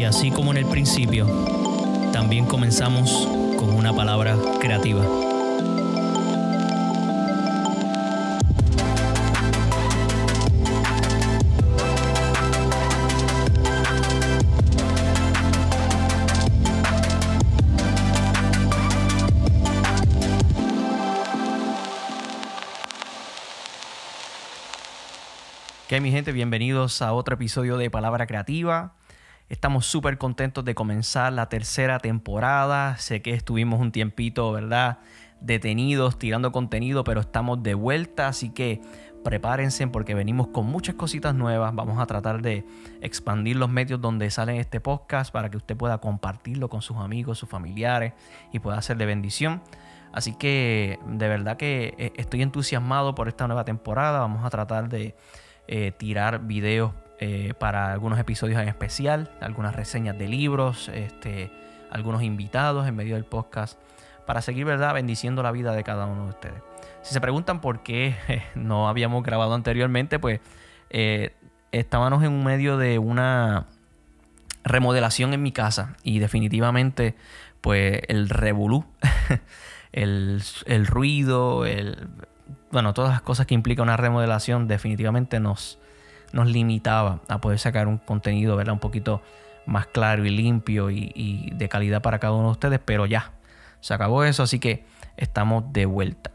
Y así como en el principio, también comenzamos con una palabra creativa. ¿Qué mi gente? Bienvenidos a otro episodio de Palabra Creativa. Estamos súper contentos de comenzar la tercera temporada. Sé que estuvimos un tiempito, ¿verdad? Detenidos, tirando contenido, pero estamos de vuelta, así que prepárense porque venimos con muchas cositas nuevas. Vamos a tratar de expandir los medios donde salen este podcast para que usted pueda compartirlo con sus amigos, sus familiares y pueda ser de bendición. Así que de verdad que eh, estoy entusiasmado por esta nueva temporada. Vamos a tratar de eh, tirar videos eh, para algunos episodios en especial, algunas reseñas de libros, este, algunos invitados en medio del podcast, para seguir ¿verdad? bendiciendo la vida de cada uno de ustedes. Si se preguntan por qué no habíamos grabado anteriormente, pues eh, estábamos en medio de una remodelación en mi casa y definitivamente pues el revolú, el, el ruido, el, bueno, todas las cosas que implica una remodelación definitivamente nos, nos limitaba a poder sacar un contenido ¿verdad? un poquito más claro y limpio y, de calidad para cada uno de ustedes, pero ya, se acabó eso, así que estamos de vuelta.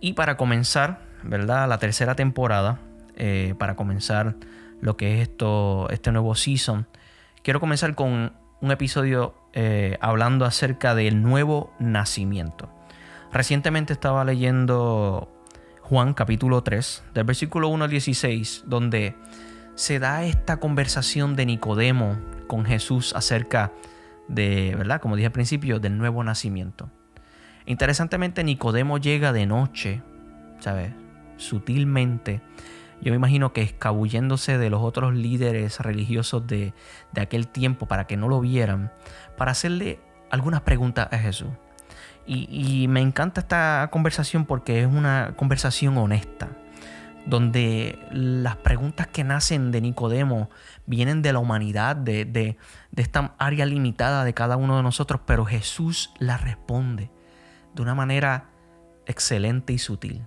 Y para comenzar, ¿verdad? La tercera temporada, eh, para comenzar lo que es esto, este nuevo season, quiero comenzar con un episodio eh, hablando acerca del nuevo nacimiento. Recientemente estaba leyendo Juan capítulo 3, del versículo 1 al 16, donde se da esta conversación de Nicodemo con Jesús acerca de, ¿verdad? Como dije al principio, del nuevo nacimiento. Interesantemente, Nicodemo llega de noche, ¿sabes? Sutilmente. Yo me imagino que escabulléndose de los otros líderes religiosos de, de aquel tiempo para que no lo vieran, para hacerle algunas preguntas a Jesús. Y, me encanta esta conversación porque es una conversación honesta, donde las preguntas que nacen de Nicodemo vienen de la humanidad, de, de, esta área limitada de cada uno de nosotros, pero Jesús las responde de una manera excelente y sutil,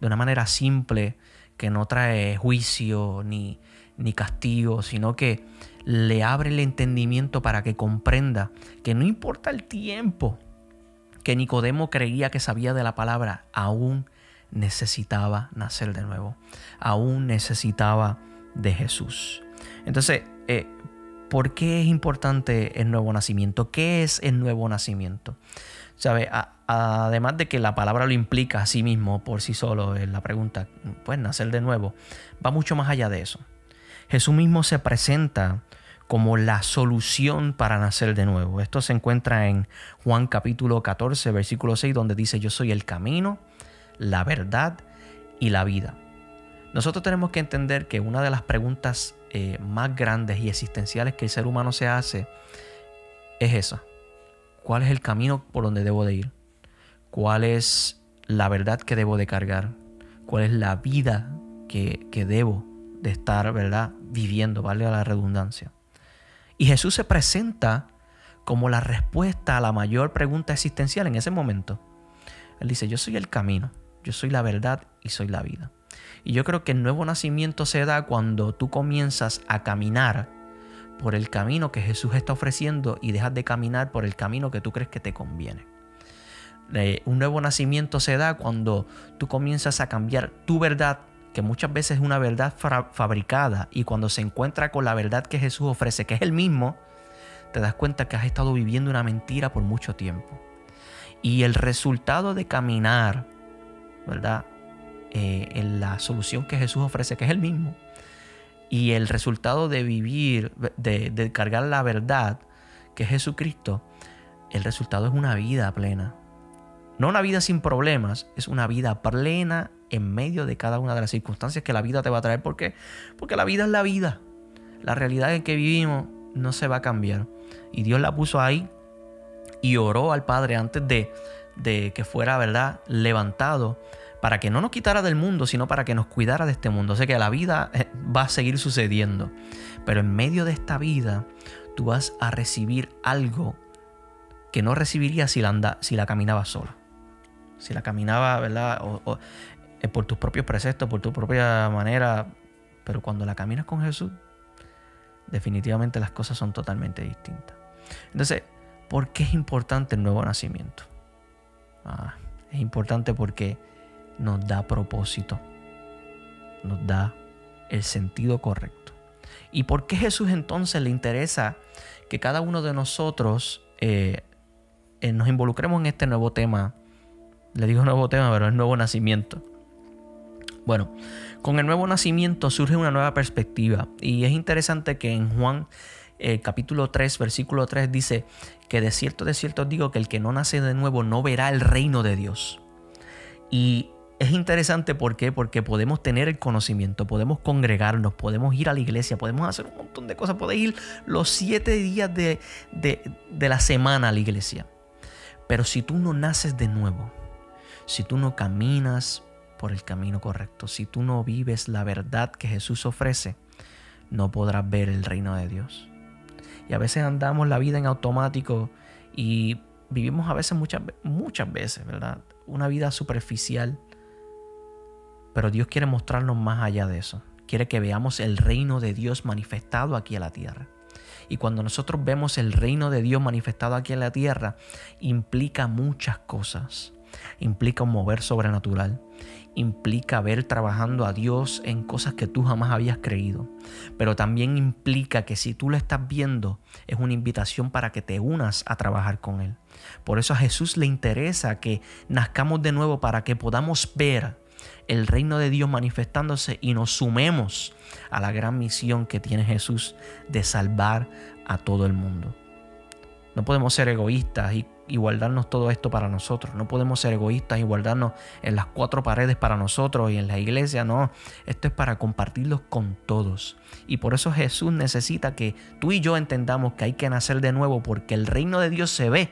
de una manera simple que no trae juicio ni, ni castigo, sino que le abre el entendimiento para que comprenda que no importa el tiempo que Nicodemo creía que sabía de la palabra, aún necesitaba nacer de nuevo, aún necesitaba de Jesús. Entonces, eh, ¿por qué es importante el nuevo nacimiento? ¿Qué es el nuevo nacimiento? ¿Sabe? además de que la palabra lo implica a sí mismo por sí solo en la pregunta, pues nacer de nuevo, va mucho más allá de eso. Jesús mismo se presenta como la solución para nacer de nuevo. Esto se encuentra en Juan capítulo 14, versículo 6, donde dice, yo soy el camino, la verdad y la vida. Nosotros tenemos que entender que una de las preguntas eh, más grandes y existenciales que el ser humano se hace es esa. ¿Cuál es el camino por donde debo de ir? ¿Cuál es la verdad que debo de cargar? ¿Cuál es la vida que, que debo de estar, verdad, viviendo? Vale la redundancia. Y Jesús se presenta como la respuesta a la mayor pregunta existencial en ese momento. Él dice, yo soy el camino, yo soy la verdad y soy la vida. Y yo creo que el nuevo nacimiento se da cuando tú comienzas a caminar por el camino que Jesús está ofreciendo y dejas de caminar por el camino que tú crees que te conviene. Eh, un nuevo nacimiento se da cuando tú comienzas a cambiar tu verdad que muchas veces es una verdad fabricada y cuando se encuentra con la verdad que Jesús ofrece, que es el mismo, te das cuenta que has estado viviendo una mentira por mucho tiempo. Y el resultado de caminar, ¿verdad? Eh, en la solución que Jesús ofrece, que es el mismo, y el resultado de vivir, de, de cargar la verdad, que es Jesucristo, el resultado es una vida plena. No una vida sin problemas, es una vida plena en medio de cada una de las circunstancias que la vida te va a traer. ¿Por qué? Porque la vida es la vida. La realidad en que vivimos no se va a cambiar. Y Dios la puso ahí y oró al Padre antes de, de que fuera, ¿verdad?, levantado para que no nos quitara del mundo, sino para que nos cuidara de este mundo. O sea que la vida eh, va a seguir sucediendo. Pero en medio de esta vida, tú vas a recibir algo que no recibirías si la, anda, si la caminaba sola. Si la caminaba, ¿verdad? O, por tus propios preceptos, por tu propia manera. Pero cuando la caminas con Jesús, definitivamente las cosas son totalmente distintas. Entonces, ¿por qué es importante el nuevo nacimiento? Ah, es importante porque nos da propósito, nos da el sentido correcto. ¿Y por qué Jesús entonces le interesa que cada uno de nosotros eh, eh, nos involucremos en este nuevo tema? Le digo nuevo tema, pero es nuevo nacimiento. Bueno, con el nuevo nacimiento surge una nueva perspectiva y es interesante que en Juan eh, capítulo 3, versículo 3 dice que de cierto, de cierto digo que el que no nace de nuevo no verá el reino de Dios. Y es interesante ¿por qué? porque podemos tener el conocimiento, podemos congregarnos, podemos ir a la iglesia, podemos hacer un montón de cosas, podemos ir los siete días de, de la semana a la iglesia. Pero si tú no naces de nuevo, si tú no caminas por el camino correcto, si tú no vives la verdad que Jesús ofrece, no podrás ver el reino de Dios. Y a veces andamos la vida en automático y vivimos a veces muchas, muchas veces, ¿verdad? Una vida superficial. Pero Dios quiere mostrarnos más allá de eso. Quiere que veamos el reino de Dios manifestado aquí en la tierra. Y cuando nosotros vemos el reino de Dios manifestado aquí en la tierra, implica muchas cosas. Implica un mover sobrenatural implica ver trabajando a Dios en cosas que tú jamás habías creído. Pero también implica que si tú lo estás viendo, es una invitación para que te unas a trabajar con Él. Por eso a Jesús le interesa que nazcamos de nuevo para que podamos ver el reino de Dios manifestándose y nos sumemos a la gran misión que tiene Jesús de salvar a todo el mundo. No podemos ser egoístas y, guardarnos todo esto para nosotros. No podemos ser egoístas y guardarnos en las cuatro paredes para nosotros y en la iglesia. No, esto es para compartirlos con todos. Y por eso Jesús necesita que tú y yo entendamos que hay que nacer de nuevo porque el reino de Dios se ve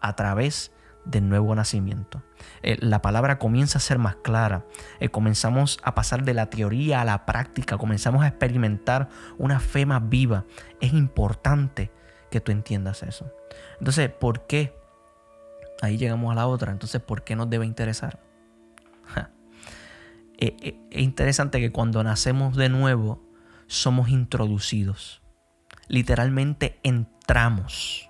a través del nuevo nacimiento. Eh, la palabra comienza a ser más clara. Eh, comenzamos a pasar de la teoría a la práctica. Comenzamos a experimentar una fe más viva. Es importante que tú entiendas eso. Entonces, ¿por qué? Ahí llegamos a la otra. Entonces, ¿por qué nos debe interesar? Eh, eh, es interesante que cuando nacemos de nuevo, somos introducidos. Literalmente entramos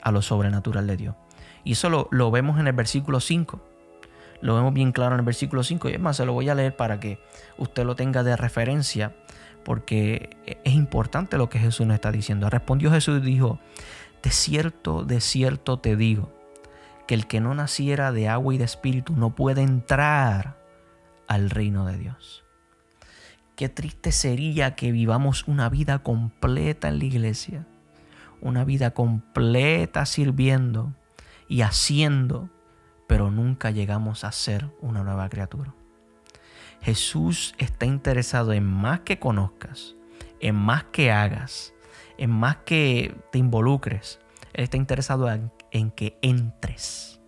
a lo sobrenatural de Dios. Y eso lo, lo, vemos en el versículo 5. Lo vemos bien claro en el versículo 5. Y es más, se lo voy a leer para que usted lo tenga de referencia porque es importante lo que Jesús nos está diciendo. Respondió Jesús y dijo, de cierto, de cierto te digo, que el que no naciera de agua y de espíritu no puede entrar al reino de Dios. Qué triste sería que vivamos una vida completa en la iglesia, una vida completa sirviendo y haciendo, pero nunca llegamos a ser una nueva criatura. Jesús está interesado en más que conozcas, en más que hagas, en más que te involucres. Él está interesado en, que entres,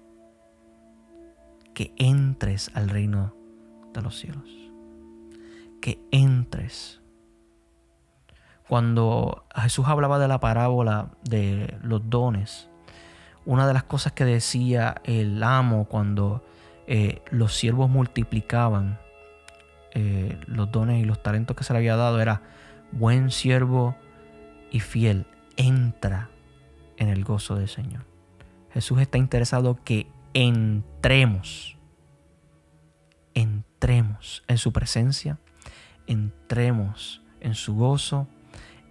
que entres al reino de los cielos, que entres. Cuando Jesús hablaba de la parábola de los dones, una de las cosas que decía el amo cuando eh, los siervos multiplicaban eh, los dones y los talentos que se le había dado era buen siervo y fiel, entra en el gozo del Señor. Jesús está interesado que entremos, entremos en su presencia, entremos en su gozo,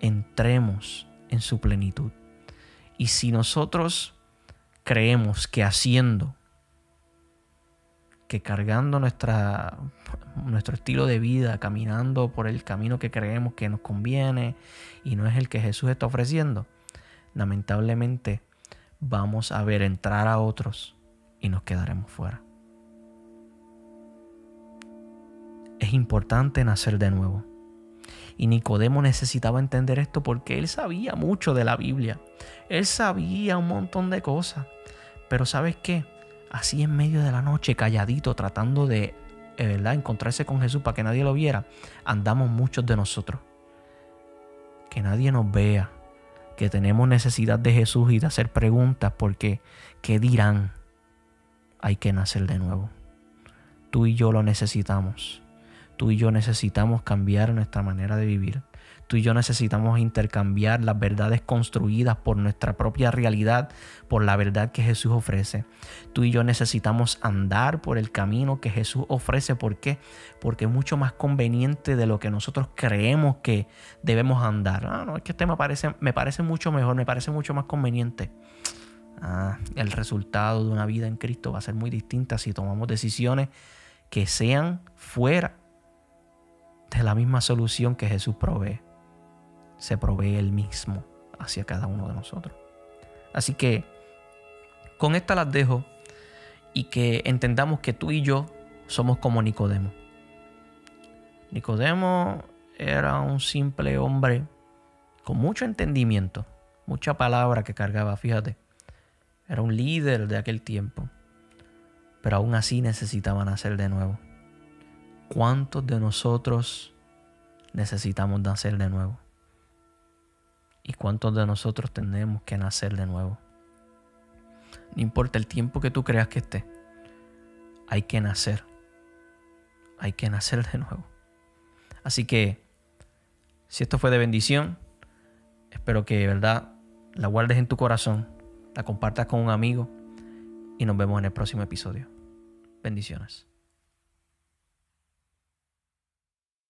entremos en su plenitud. Y si nosotros creemos que haciendo que cargando nuestra, nuestro estilo de vida, caminando por el camino que creemos que nos conviene y no es el que Jesús está ofreciendo, lamentablemente vamos a ver entrar a otros y nos quedaremos fuera. Es importante nacer de nuevo. Y Nicodemo necesitaba entender esto porque él sabía mucho de la Biblia. Él sabía un montón de cosas. Pero ¿sabes qué? Así en medio de la noche, calladito, tratando de eh, ¿verdad? encontrarse con Jesús para que nadie lo viera, andamos muchos de nosotros. Que nadie nos vea, que tenemos necesidad de Jesús y de hacer preguntas porque ¿qué dirán? Hay que nacer de nuevo. Tú y yo lo necesitamos. Tú y yo necesitamos cambiar nuestra manera de vivir. Tú y yo necesitamos intercambiar las verdades construidas por nuestra propia realidad por la verdad que Jesús ofrece. Tú y yo necesitamos andar por el camino que Jesús ofrece. ¿Por qué? Porque es mucho más conveniente de lo que nosotros creemos que debemos andar. Ah, no, es que este me parece, me parece mucho mejor, me parece mucho más conveniente. Ah, el resultado de una vida en Cristo va a ser muy distinta si tomamos decisiones que sean fuera de la misma solución que Jesús provee se provee Él mismo hacia cada uno de nosotros. Así que con esta las dejo y que entendamos que tú y yo somos como Nicodemo. Nicodemo era un simple hombre con mucho entendimiento, mucha palabra que cargaba, fíjate. Era un líder de aquel tiempo, pero aún así necesitaba nacer de nuevo. ¿Cuántos de nosotros necesitamos nacer de nuevo? ¿Y cuántos de nosotros tenemos que nacer de nuevo? No importa el tiempo que tú creas que esté, hay que nacer. Hay que nacer de nuevo. Así que, si esto fue de bendición, espero que, ¿verdad?, la guardes en tu corazón, la compartas con un amigo y nos vemos en el próximo episodio. Bendiciones.